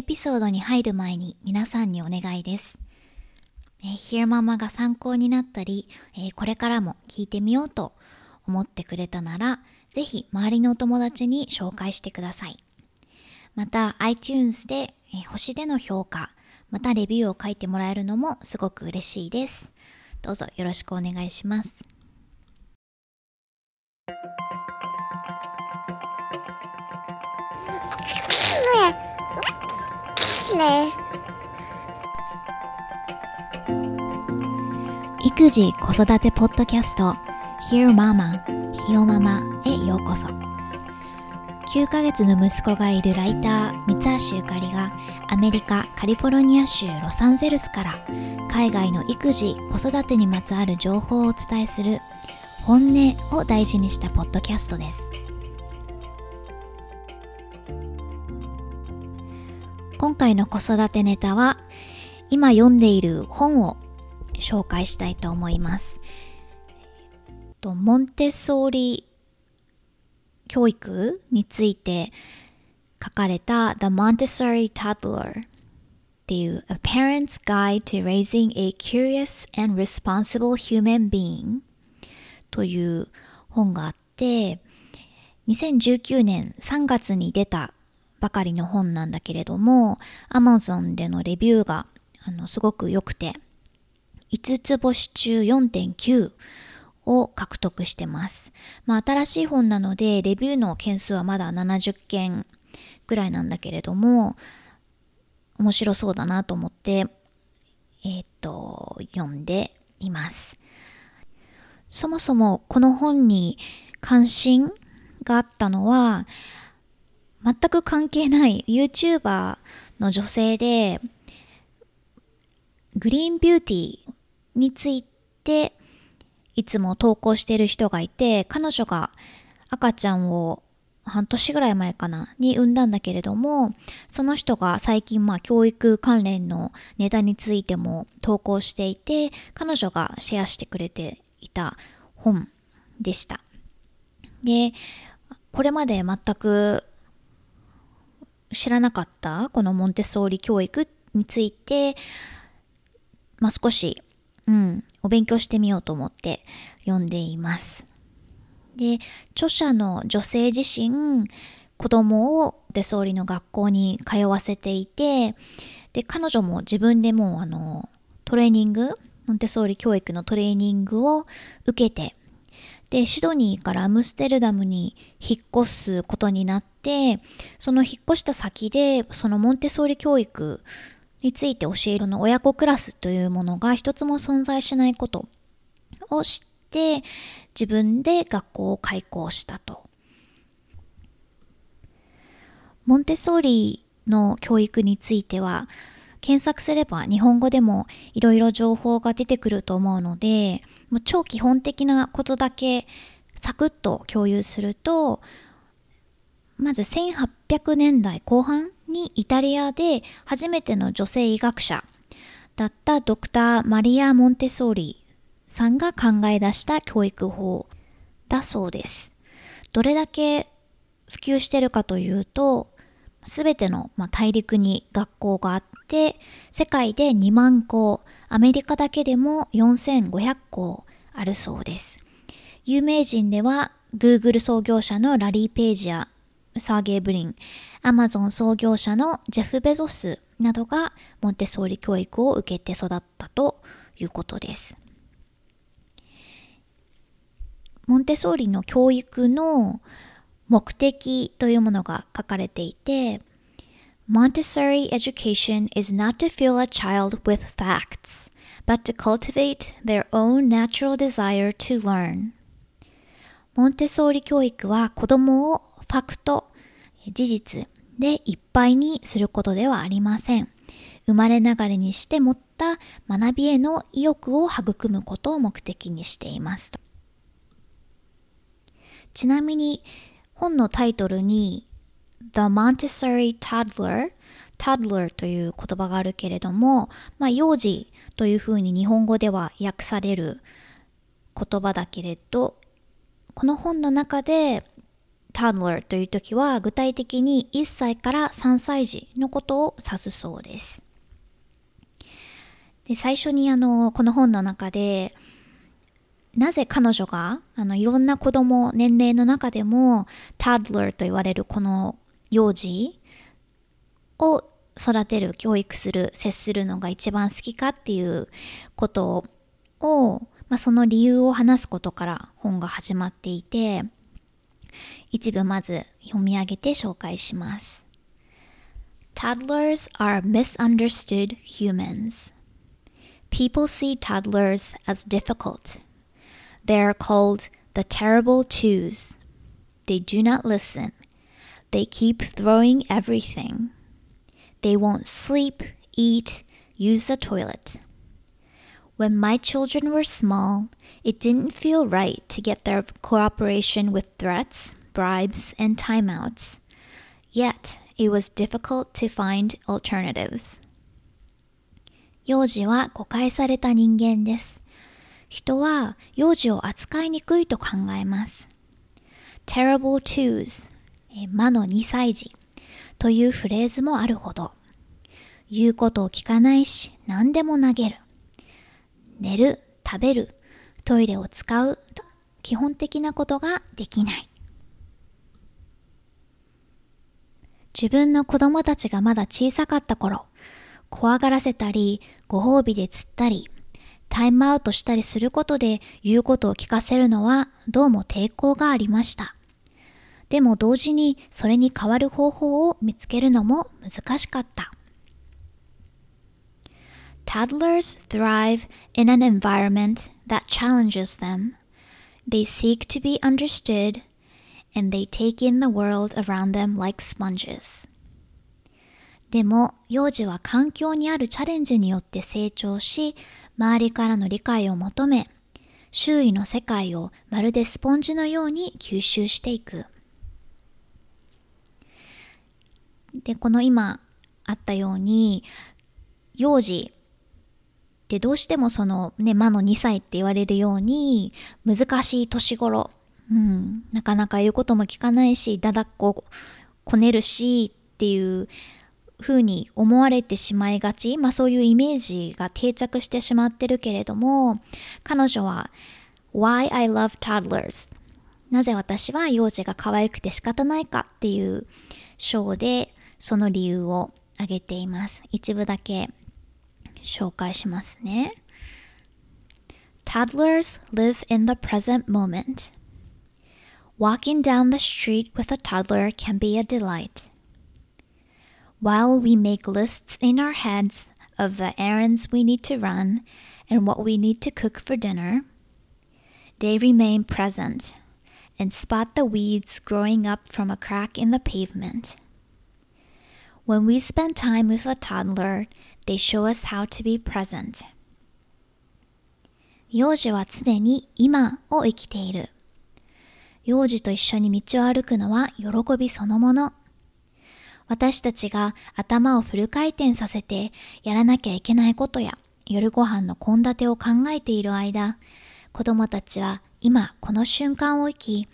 エピソードに入る前に皆さんにお願いです。えー、ヒ e ママが参考になったり、えー、これからも聞いてみようと思ってくれたなら、ぜひ周りのお友達に紹介してください。また iTunes で、えー、星での評価、またレビューを書いてもらえるのもすごく嬉しいです。どうぞよろしくお願いします。育児子育てポッドキャスト Hear Mama ひよママへようこそ。9ヶ月の息子がいるライター三橋ゆかりがアメリカカリフォルニア州ロサンゼルスから海外の育児子育てにまつわる情報をお伝えする本音を大事にしたポッドキャストです。今回の子育てネタは今読んでいる本を紹介したいと思います。とモンテッソーリ教育について書かれた The Montessori Toddler っていう A Parent's Guide to Raising a Curious and Responsible Human Being という本があって2019年3月に出たばかりの本なんだけれども Amazon でのレビューがあのすごく良くて5つ星中4.9を獲得してます。まあ新しい本なのでレビューの件数はまだ70件ぐらいなんだけれども面白そうだなと思ってえっ、と読んでいます。そもそもこの本に関心があったのは全く関係ない YouTuber の女性でグリーンビューティーについていつも投稿してる人がいて彼女が赤ちゃんを半年ぐらい前かなに産んだんだけれどもその人が最近まあ教育関連のネタについても投稿していて彼女がシェアしてくれていた本でした。でこれまで全く知らなかったこのモンテッソーリ教育について、まあ、少し、うん、お勉強してみようと思って読んでいます。で、著者の女性自身、子供をデソーリの学校に通わせていて、で、彼女も自分でもあの、トレーニング、モンテソーリ教育のトレーニングを受けて、で、シドニーからアムステルダムに引っ越すことになって、その引っ越した先で、そのモンテソーリ教育について教えるの親子クラスというものが一つも存在しないことを知って自分で学校を開校したと。モンテソーリの教育については検索すれば日本語でもいろいろ情報が出てくると思うのでもう超基本的なことだけサクッと共有するとまず1800年代後半にイタリアで初めての女性医学者だったドクター・マリア・モンテソーリさんが考え出した教育法だそうです。どれだけ普及してるかというと、すべての、大陸に学校があって、世界で2万校、アメリカだけでも4500校あるそうです。有名人では、Google 創業者のラリー・ページやサーゲイ・ブリン、アマゾン創業者のジェフ・ベゾスなどがモンテソーリ教育を受けて育ったということです。モンテソーリの教育の目的というものが書かれていて、Montessori education is not to fill a child with facts, but to cultivate their own natural desire to learn. モンテソーリ教育は子供をファクト、事実でいっぱいにすることではありません。生まれながらにして持った学びへの意欲を育むことを目的にしています。ちなみに本のタイトルに The Montessori Toddler toddler という言葉があるけれども、まあ、幼児というふうに日本語では訳される言葉だけれど、この本の中で toddler という時は具体的に1歳から3歳児のことを指すそうです。で最初にあのこの本の中でなぜ彼女があのいろんな子供年齢の中でも toddler と言われるこの幼児を育てる教育する接するのが一番好きかっていうことを、まあ、その理由を話すことから本が始まっていて一部まず読み上げて紹介します。Toddlers are misunderstood humans. People see toddlers as difficult. They are called the terrible twos. They do not listen. They keep throwing everything. They won't sleep, eat, use the toilet. When my children were small, it didn't feel right to get their cooperation with threats, bribes, and timeouts. Yet, it was difficult to find alternatives. 幼児は誤解された人間です。人は幼児を扱いにくいと考えます。terrible twos 魔の2歳児というフレーズもあるほど。言うことを聞かないし何でも投げる。寝る食べるトイレを使うと基本的なことができない。自分の子供たちがまだ小さかった頃怖がらせたりご褒美で釣ったりタイムアウトしたりすることで言うことを聞かせるのはどうも抵抗がありました。でも同時にそれに代わる方法を見つけるのも難しかった。Toddlers thrive in an environment that challenges them. They seek to be understood and they take in the world around them like sponges. でも幼児は環境にあるチャレンジによって成長し周りからの理解を求め周囲の世界をまるでスポンジのように吸収していく。で、この今あったように、幼児ってどうしてもそのね、魔の2歳って言われるように、難しい年頃、うん、なかなか言うことも聞かないし、だだっここねるしっていう風に思われてしまいがち、まあそういうイメージが定着してしまってるけれども、彼女は Why I Love Toddlers? なぜ私は幼児が可愛くて仕方ないかっていう章でその理由を挙げています。一部だけ紹介しますね。Toddlers live in the present moment. Walking down the street with a toddler can be a delight. While we make lists in our heads of the errands we need to run and what we need to cook for dinner, they remain present and spot the weeds growing up from a crack in the pavement. When we spend time with a toddler, they show us how to be present. 幼児は常に今を生きている。幼児と一緒に道を歩くのは喜びそのもの。私たちが頭をフル回転させてやらなきゃいけないことや夜ご飯の献立を考えている間、子供たちは今この瞬間を生き、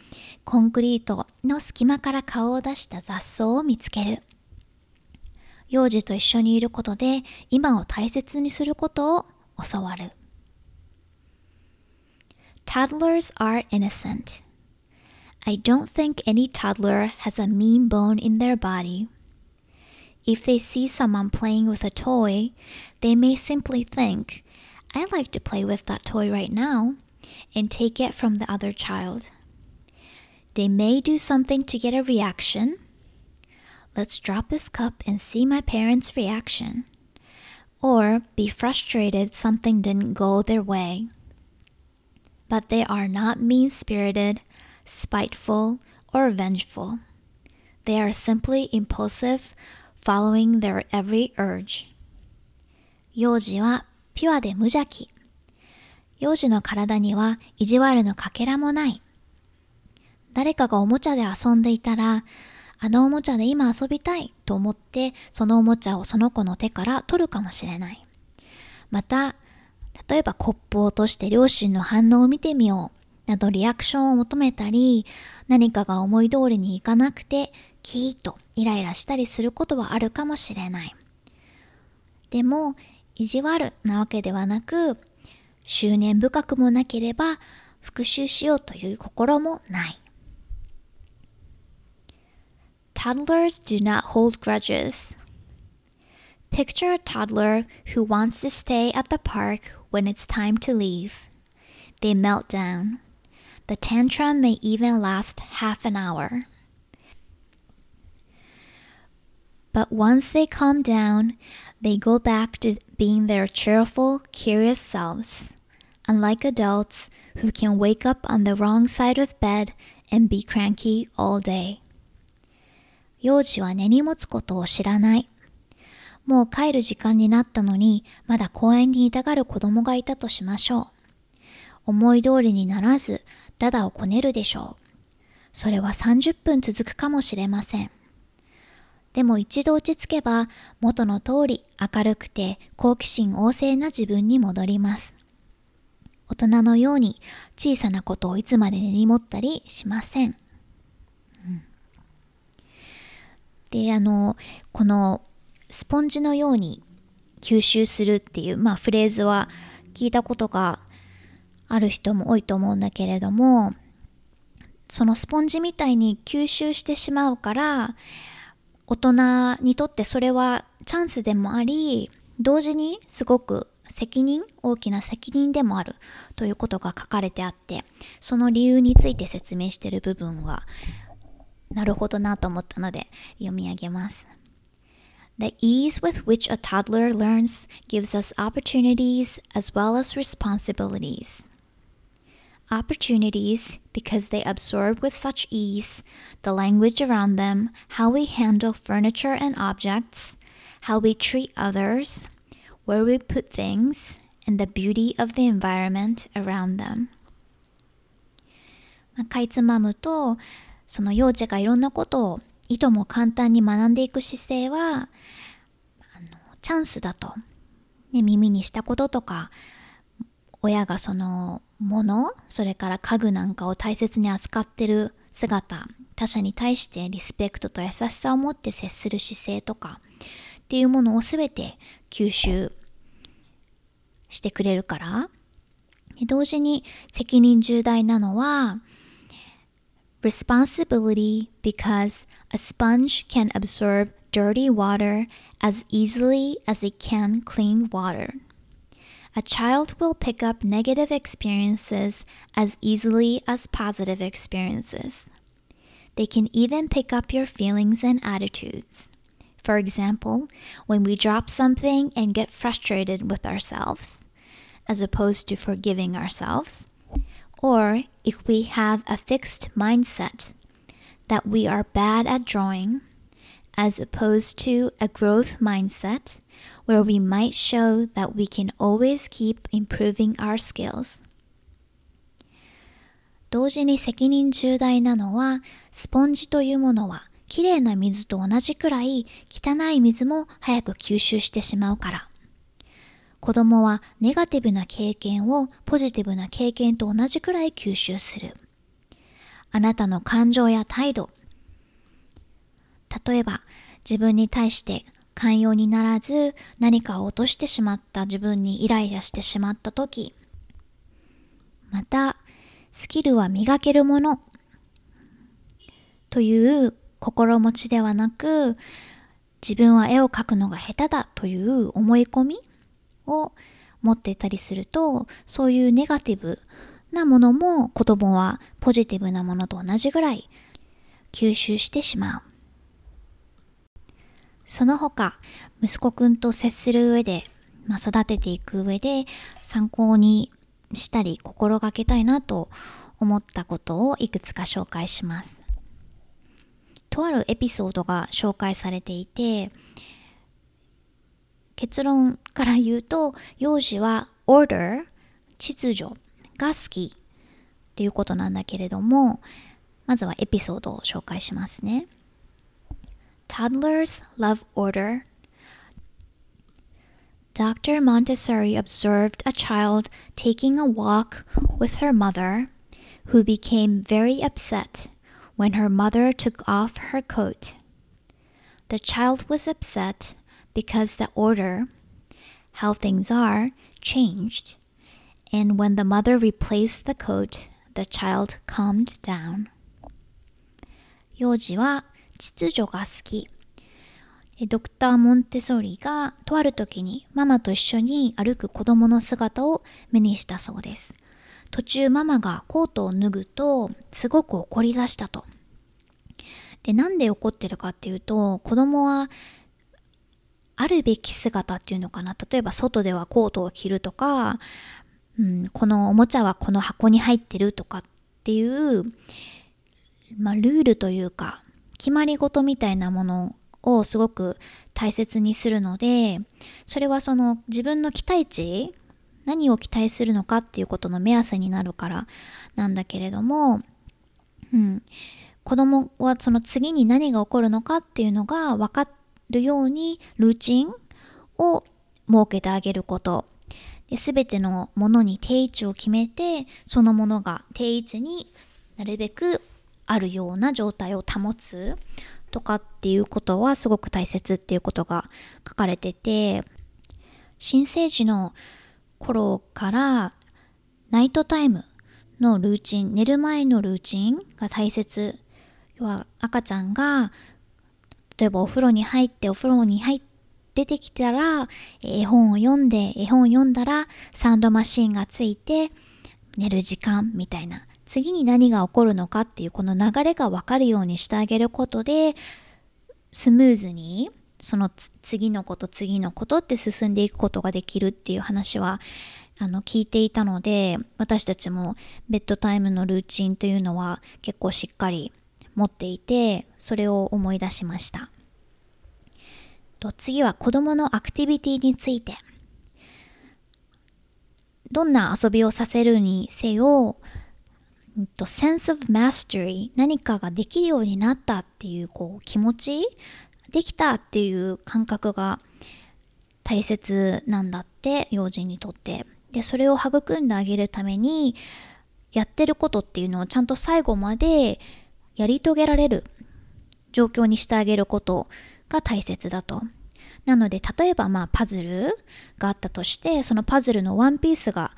コンクリートの隙間から顔を出した雑草を見つける。幼児と一緒にいることで今を大切にすることを教わる。Toddlers are innocent. I don't think any toddler has a mean bone in their body. If they see someone playing with a toy, they may simply think, I'd like to play with that toy right now, and take it from the other child. They may do something to get a reaction, let's drop this cup and see my parents' reaction. Or be frustrated something didn't go their way. But they are not mean spirited, spiteful, or vengeful. They are simply impulsive, following their every urge. 幼児はピュアで無邪気。幼児の体には意地悪のかけらもない。誰かがおもちゃで遊んでいたら、 あのおもちゃで今遊びたいと思ってそのおもちゃをその子の手から取るかもしれない。また、例えばコップを落として両親の反応を見てみようなどリアクションを求めたり、何かが思い通りにいかなくて、キーッとイライラしたりすることはあるかもしれない。でも、意地悪なわけではなく、執念深くもなければ、復讐しようという心もない。Toddlers do not hold grudges. Picture a toddler who wants to stay at the park when it's time to leave. They melt down. The tantrum may even last half an hour. But once they calm down, they go back to being their cheerful, curious selves. Unlike adults who can wake up on the wrong side of bed and be cranky all day. 幼児は根に持つことを知らない。もう帰る時間になったのに、まだ公園にいたがる子供がいたとしましょう。思い通りにならず、ダダをこねるでしょう。それは30分続くかもしれません。でも一度落ち着けば元の通り明るくて好奇心旺盛な自分に戻ります。大人のように小さなことをいつまで根に持ったりしません。うん、で、あの、このスポンジのように吸収するっていう、まあ、フレーズは聞いたことがある人も多いと思うんだけれどもそのスポンジみたいに吸収してしまうから大人にとってそれはチャンスでもあり同時にすごく責任大きな責任でもあるということが書かれてあってその理由について説明している部分はなるほどなと思ったので読み上げます。The ease with which a toddler learns gives us opportunities as well as responsibilities. opportunities because they absorb with such ease the language around them, how we handle furniture and objects, how we treat others, where we put things, and the beauty of the environment around them. かいつまむと、 その幼児がいろんなことをいとも簡単に学んでいく姿勢は、あのチャンスだと、ね。耳にしたこととか、親がそのものそれから家具なんかを大切に扱ってる姿他者に対してリスペクトと優しさを持って接する姿勢とかっていうものを全て吸収してくれるから同時に責任重大なのは responsibility because a sponge can absorb dirty water as easily as it can clean water a child will pick up negative experiences as easily as positive experiences. They can even pick up your feelings and attitudes. For example, when we drop something and get frustrated with ourselves, as opposed to forgiving ourselves, or if we have a fixed mindset that we are bad at drawing, as opposed to a growth mindset where we might show that we can always keep improving our skills. 同時に責任重大なのは、スポンジというものは、きれいな水と同じくらい汚い水も早く吸収してしまうから。 子供はネガティブな経験をポジティブな経験と同じくらい吸収する。あなたの感情や態度。例えば、自分に対して寛容にならず何かを落としてしまった自分にイライラしてしまった時またスキルは磨けるものという心持ちではなく自分は絵を描くのが下手だという思い込みを持ってたりするとそういうネガティブなものも子供はポジティブなものと同じぐらい吸収してしまう。その他、息子くんと接する上で、まあ、育てていく上で参考にしたり心がけたいなと思ったことをいくつか紹介します。とあるエピソードが紹介されていて、結論から言うと、幼児は order、秩序が好きっていうことなんだけれども、まずはエピソードを紹介しますね。Toddlers love order. Dr. Montessori observed a child taking a walk with her mother who became very upset when her mother took off her coat. The child was upset because the order, how things are, changed, and when the mother replaced the coat, the child calmed down. 幼児は秩序が好き。ドクター・モンテソーリがとある時にママと一緒に歩く子供の姿を目にしたそうです。途中ママがコートを脱ぐとすごく怒り出したと。で、なんで怒ってるかっていうと子供はあるべき姿っていうのかな。例えば外ではコートを着るとか、うん、このおもちゃはこの箱に入ってるとかっていう、まあ、ルールというか決まり事みたいなものをすごく大切にするのでそれはその自分の期待値何を期待するのかっていうことの目安になるからなんだけれども、うん、子供はその次に何が起こるのかっていうのが分かっるようにルーチンを設けてあげること。で全てのものに定位置を決めてそのものが定位置になるべくあるような状態を保つ。とかっていうことはすごく大切っていうことが書かれてて。新生児の頃からナイトタイムのルーチン寝る前のルーチンが大切。要は赤ちゃんが例えばお風呂に入ってお風呂に入って出てきたら絵本を読んで絵本を読んだらサウンドマシーンがついて寝る時間みたいな。次に何が起こるのかっていうこの流れが分かるようにしてあげることでスムーズにその次のこと次のことって進んでいくことができるっていう話はあの聞いていたので私たちもベッドタイムのルーチンというのは結構しっかり持っていてそれを思い出しました。と次は子供のアクティビティについて。どんな遊びをさせるにせよと sense of mastery 何かができるようになったっていうこう気持ち？できたっていう感覚が大切なんだって幼児にとって。でそれを育んであげるためにやってることっていうのをちゃんと最後までやり遂げられる状況にしてあげることが大切だと。なので例えばまあパズルがあったとしてそのパズルのワンピースが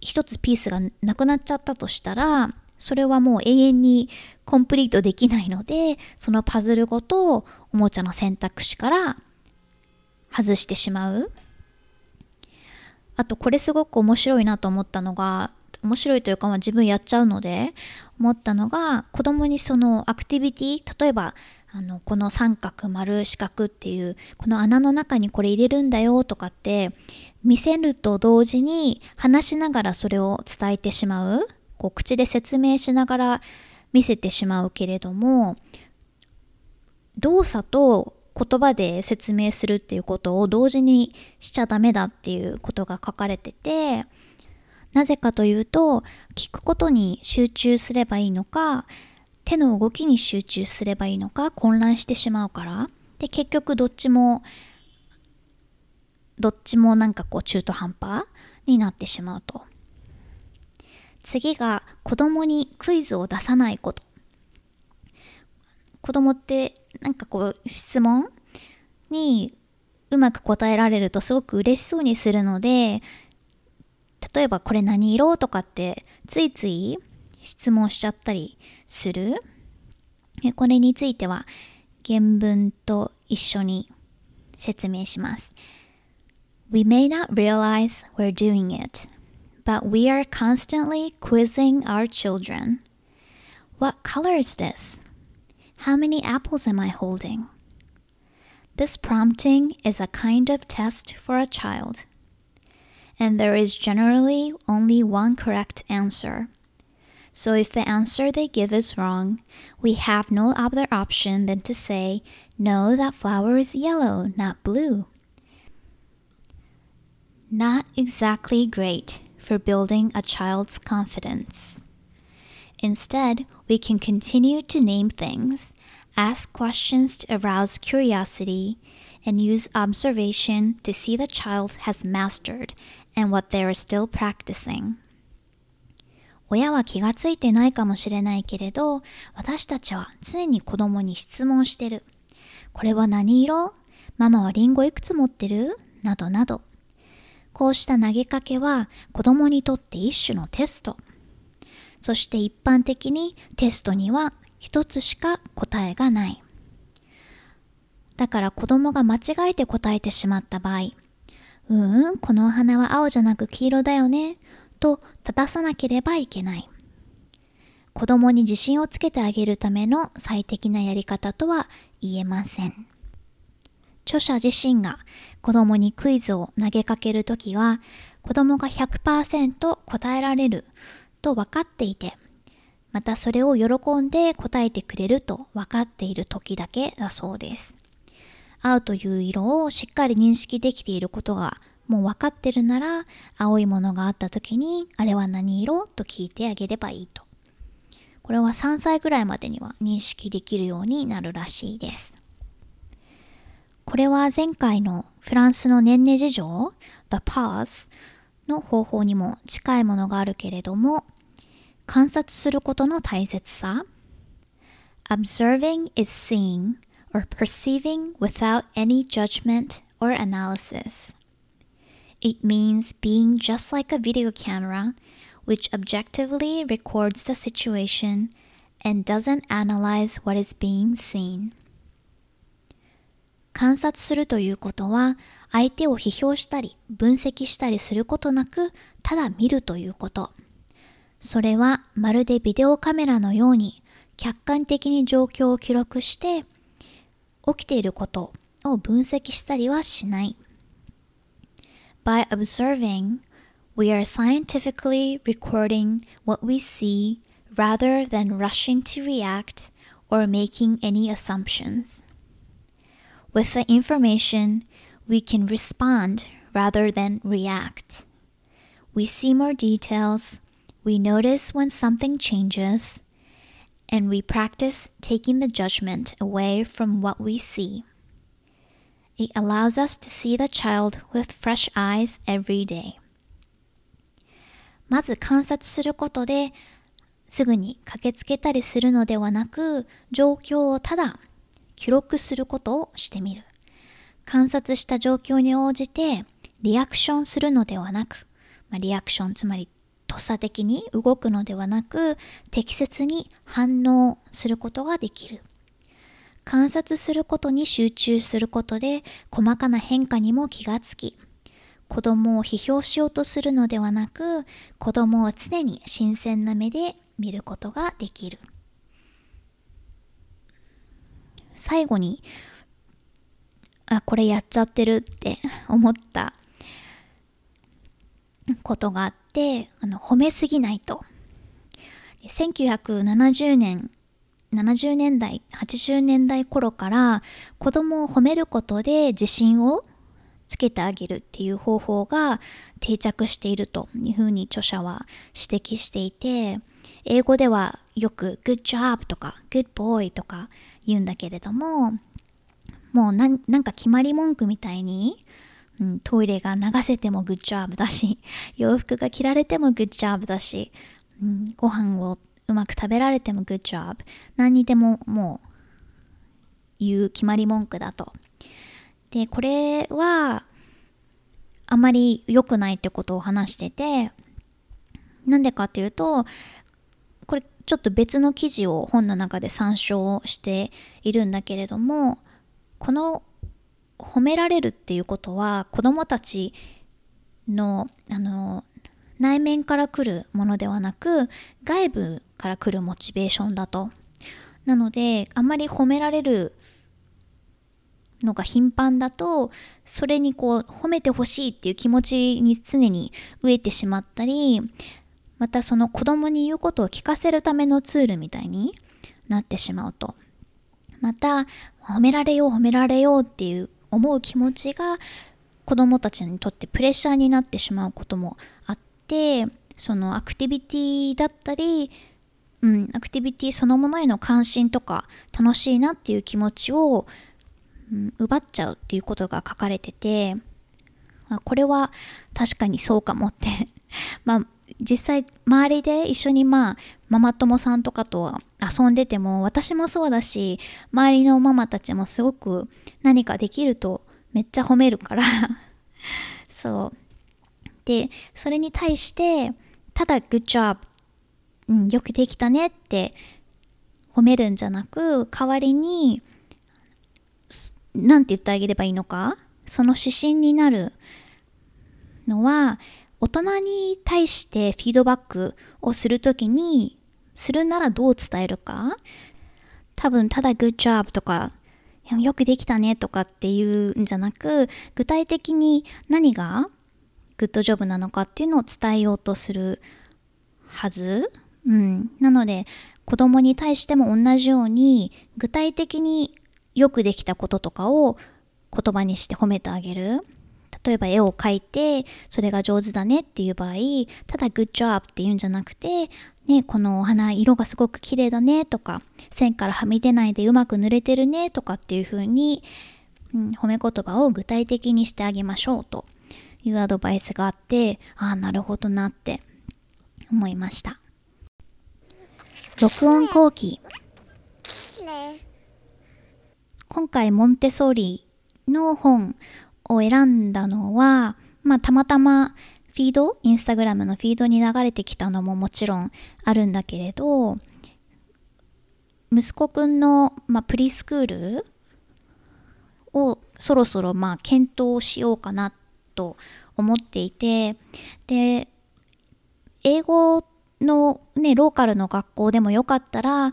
一つピースがなくなっちゃったとしたらそれはもう永遠にコンプリートできないのでそのパズルごとおもちゃの選択肢から外してしまう。あとこれすごく面白いなと思ったのが面白いというか、まあ、自分やっちゃうので思ったのが子供にそのアクティビティ例えばあのこの三角丸四角っていうこの穴の中にこれ入れるんだよとかって見せると同時に話しながらそれを伝えてしまうこう口で説明しながら見せてしまうけれども動作と言葉で説明するっていうことを同時にしちゃダメだっていうことが書かれててなぜかというと聞くことに集中すればいいのか手の動きに集中すればいいのか混乱してしまうから。で結局どっちもどっちもなんかこう中途半端になってしまうと。次が子供にクイズを出さないこと。子供ってなんかこう質問にうまく答えられるとすごく嬉しそうにするので例えばこれ何色とかってついつい質問しちゃったりするこれについては原文と一緒に説明します。We may not realize we're doing it, but we are constantly quizzing our children. What color is this? How many apples am I holding? This prompting is a kind of test for a child, and there is generally only one correct answer. So if the answer they give is wrong, we have no other option than to say, No, that flower is yellow, not blue. Not exactly great for building a child's confidence. Instead, we can continue to name things, ask questions to arouse curiosity, and use observation to see the child has mastered and what they are still practicing. 親は気がついてないかもしれないけれど、私たちは常に子供に質問してる。これは何色？ママはリンゴいくつ持ってる？などなど。こうした投げかけは子供にとって一種のテスト。そして一般的にテストには一つしか答えがない。だから子供が間違えて答えてしまった場合、ううん、このお花は青じゃなく黄色だよね、と正さなければいけない。子供に自信をつけてあげるための最適なやり方とは言えません。著者自身が子供にクイズを投げかけるときは、子供が100%答えられると分かっていて、またそれを喜んで答えてくれると分かっている時だけだそうです。青という色をしっかり認識できていることがもう分かってるなら青いものがあった時にあれは何色と聞いてあげればいいと。これは3歳ぐらいまでには認識できるようになるらしいです。これは前回のフランスの年齢事情 The Pause の方法にも近いものがあるけれども観察することの大切さ Observing is seeing or perceiving without any judgment or analysis. It means being just like a video camera, which objectively records the situation and doesn't analyze what is being seen. 観察するということは相手を批評したり分析したりすることなくただ見るということ。それはまるでビデオカメラのように客観的に状況を記録して起きていることを分析したりはしない。By observing, we are scientifically recording what we see rather than rushing to react or making any assumptions. With the information, we can respond rather than react. We see more details, we notice when something changes, and we practice taking the judgment away from what we see. It allows us to see the child with fresh eyes every day. まず観察することですぐに駆けつけたりするのではなく状況をただ記録することをしてみる。観察した状況に応じてリアクションするのではなく、まあ、リアクションつまりとっさ的に動くのではなく適切に反応することができる。観察することに集中することで細かな変化にも気がつき子供を批評しようとするのではなく子供を常に新鮮な目で見ることができる。最後にあこれやっちゃってるって思ったことがあってあの褒めすぎないと。1970年70年代80年代頃から子供を褒めることで自信をつけてあげるっていう方法が定着しているというふうに著者は指摘していて英語ではよく good job とか good boy とか言うんだけれどももうなんか決まり文句みたいにうん、トイレが流せてもグッジョブだし、洋服が着られてもグッジョブだし、うん、ご飯をうまく食べられてもグッジョブ。何にでももう言う決まり文句だと。で、これはあまり良くないってことを話してて、なんでかっていうと、これちょっと別の記事を本の中で参照しているんだけれども、この褒められるっていうことは子どもたちのあの内面から来るものではなく外部から来るモチベーションだと。なのであんまり褒められるのが頻繁だとそれにこう褒めてほしいっていう気持ちに常に飢えてしまったりまたその子供に言うことを聞かせるためのツールみたいになってしまうとまた褒められよう褒められようっていう思う気持ちが子どもたちにとってプレッシャーになってしまうこともあってそのアクティビティだったり、うん、アクティビティそのものへの関心とか楽しいなっていう気持ちを、うん、奪っちゃうっていうことが書かれてて、あ、これは確かにそうかもって。まあ実際周りで一緒にまあママ友さんとかと遊んでても私もそうだし周りのママたちもすごく何かできるとめっちゃ褒めるから。そう。でそれに対してただ good job、うん、よくできたねって褒めるんじゃなく代わりに何て言ってあげればいいのか？その指針になるのは大人に対してフィードバックをするときにするならどう伝えるか？多分ただ good job とかよくできたねとかっていうんじゃなく具体的に何がグッドジョブなのかっていうのを伝えようとするはず、うん、なので子供に対しても同じように具体的によくできたこととかを言葉にして褒めてあげる。例えば絵を描いてそれが上手だねっていう場合ただ good job って言うんじゃなくてねこのお花色がすごく綺麗だねとか線からはみ出ないでうまく塗れてるねとかっていう風に、うん、褒め言葉を具体的にしてあげましょうというアドバイスがあってああなるほどなって思いました。録音後期。今回モンテソーリの本を選んだのは、まあ、たまたまフィード、インスタグラムのフィードに流れてきたのももちろんあるんだけれど、息子くんの、まあ、プリスクールをそろそろまあ検討しようかなと思っていて、で、英語のね、ローカルの学校でもよかったら、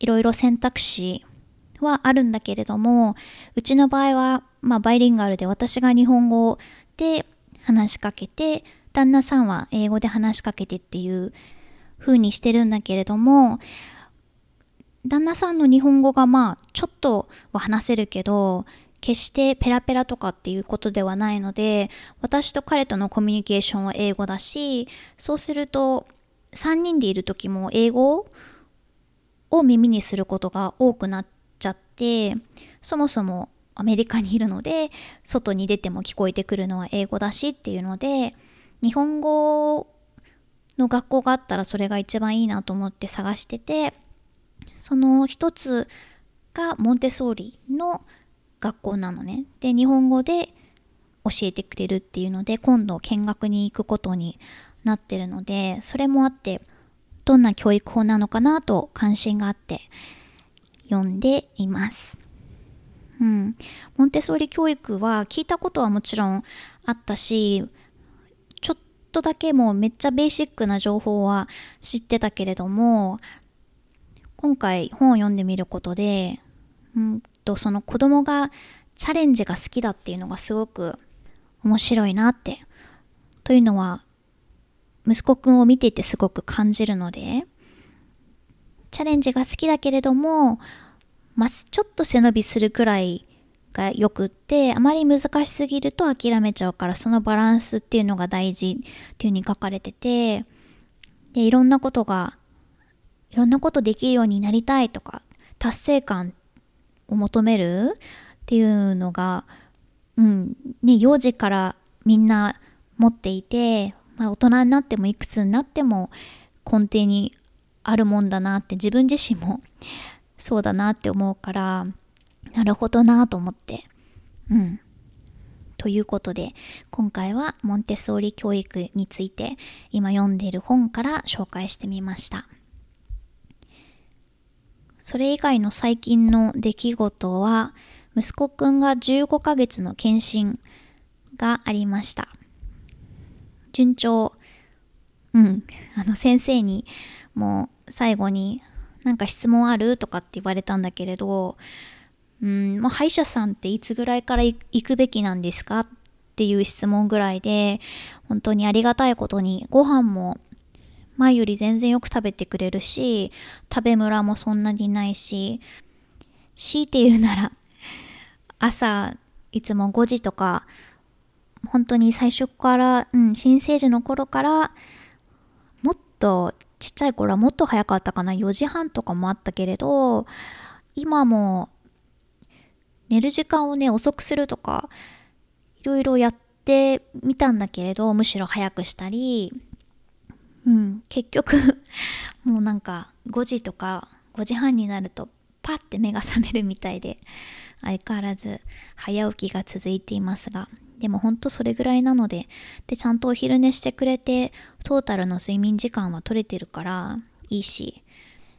いろいろ選択肢はあるんだけれども、うちの場合はまあ、バイリンガルで私が日本語で話しかけて、旦那さんは英語で話しかけてっていう風にしてるんだけれども、旦那さんの日本語がまあちょっとは話せるけど決してペラペラとかっていうことではないので私と彼とのコミュニケーションは英語だしそうすると3人でいる時も英語を耳にすることが多くなっちゃってそもそもアメリカにいるので外に出ても聞こえてくるのは英語だしっていうので日本語の学校があったらそれが一番いいなと思って探しててその一つがモンテソーリの学校なのねで日本語で教えてくれるっていうので今度見学に行くことになってるのでそれもあってどんな教育法なのかなと関心があって読んでいます。うん、モンテソーリ教育は聞いたことはもちろんあったしちょっとだけもうめっちゃベーシックな情報は知ってたけれども今回本を読んでみることで、うんとその子供がチャレンジが好きだっていうのがすごく面白いなってというのは息子くんを見ていてすごく感じるのでチャレンジが好きだけれどもまあ、ちょっと背伸びするくらいがよくってあまり難しすぎると諦めちゃうからそのバランスっていうのが大事っていう風に書かれててでいろんなことがいろんなことできるようになりたいとか達成感を求めるっていうのがうんね幼児からみんな持っていて、まあ、大人になってもいくつになっても根底にあるもんだなって自分自身もそうだなって思うからなるほどなと思って。うん。ということで今回はモンテッソーリ教育について今読んでいる本から紹介してみました。それ以外の最近の出来事は息子くんが15ヶ月の検診がありました。順調。うん。あの先生にもう最後になんか質問ある？とかって言われたんだけれど、うん、まあ、歯医者さんっていつぐらいから行くべきなんですか？っていう質問ぐらいで、本当にありがたいことに、ご飯も前より全然よく食べてくれるし、食べムラもそんなにないし、強いて言うなら、朝、いつも5時とか、本当に最初から、うん、新生児の頃から、もっとちっちゃい頃はもっと早かったかな。4時半とかもあったけれど今も寝る時間をね遅くするとかいろいろやってみたんだけれどむしろ早くしたりうん結局 もうなんか5時とか5時半になるとパッて目が覚めるみたいで相変わらず早起きが続いていますが。でもほんとそれぐらいなのででちゃんとお昼寝してくれてトータルの睡眠時間は取れてるからいいし。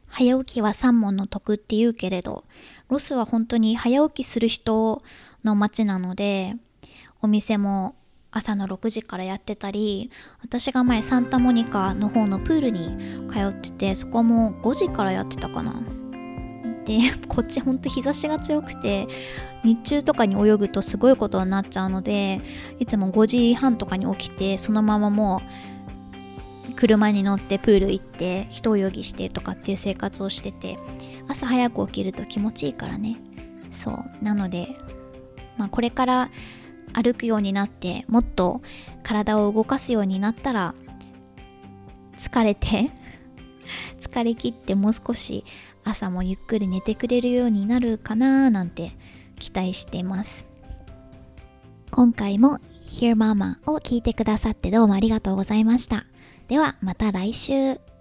早起きは三問の得って言うけれどロスは本当に早起きする人の街なのでお店も朝の6時からやってたり私が前サンタモニカの方のプールに通っててそこも5時からやってたかな。で こっちほんと日差しが強くて日中とかに泳ぐとすごいことになっちゃうのでいつも5時半とかに起きてそのままもう車に乗ってプール行って人泳ぎしてとかっていう生活をしてて朝早く起きると気持ちいいからね。そう。なのでまあこれから歩くようになってもっと体を動かすようになったら疲れて 疲れ切ってもう少し朝もゆっくり寝てくれるようになるかななんて期待してます。今回も Hear Mama を聞いてくださってどうもありがとうございました。ではまた来週。